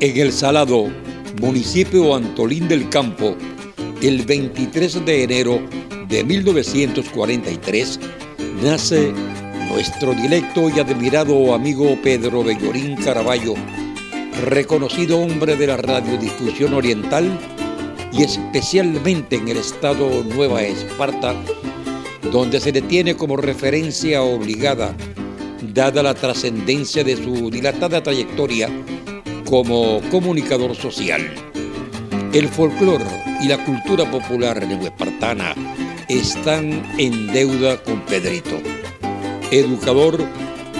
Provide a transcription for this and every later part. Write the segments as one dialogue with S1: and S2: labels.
S1: En El Salado, municipio Antolín del Campo, el 23 de enero de 1943, nace nuestro directo y admirado amigo Pedro Bellorín Caraballo, reconocido hombre de la radiodifusión oriental y especialmente en el estado Nueva Esparta, donde se le tiene como referencia obligada, dada la trascendencia de su dilatada trayectoria como comunicador social. El folclore y la cultura popular neoespartana están en deuda con Pedrito. Educador,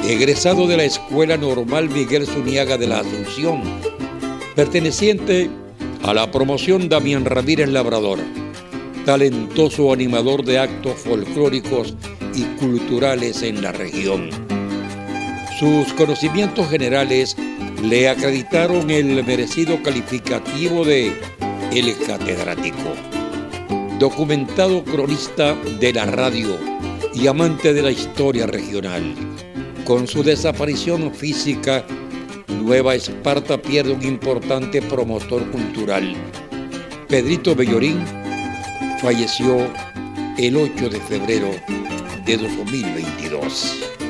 S1: egresado de la Escuela Normal Miguel Zuniaga de la Asunción, perteneciente a la promoción Damián Ramírez Labrador, talentoso animador de actos folclóricos y culturales en la región. Sus conocimientos generales le acreditaron el merecido calificativo de El Catedrático. Documentado cronista de la radio y amante de la historia regional. Con su desaparición física, Nueva Esparta pierde un importante promotor cultural. Pedrito Bellorín falleció el 8 de febrero de 2022.